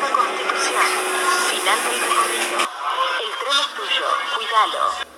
Constitución. Final del recorrido. El tren es tuyo. Cuídalo.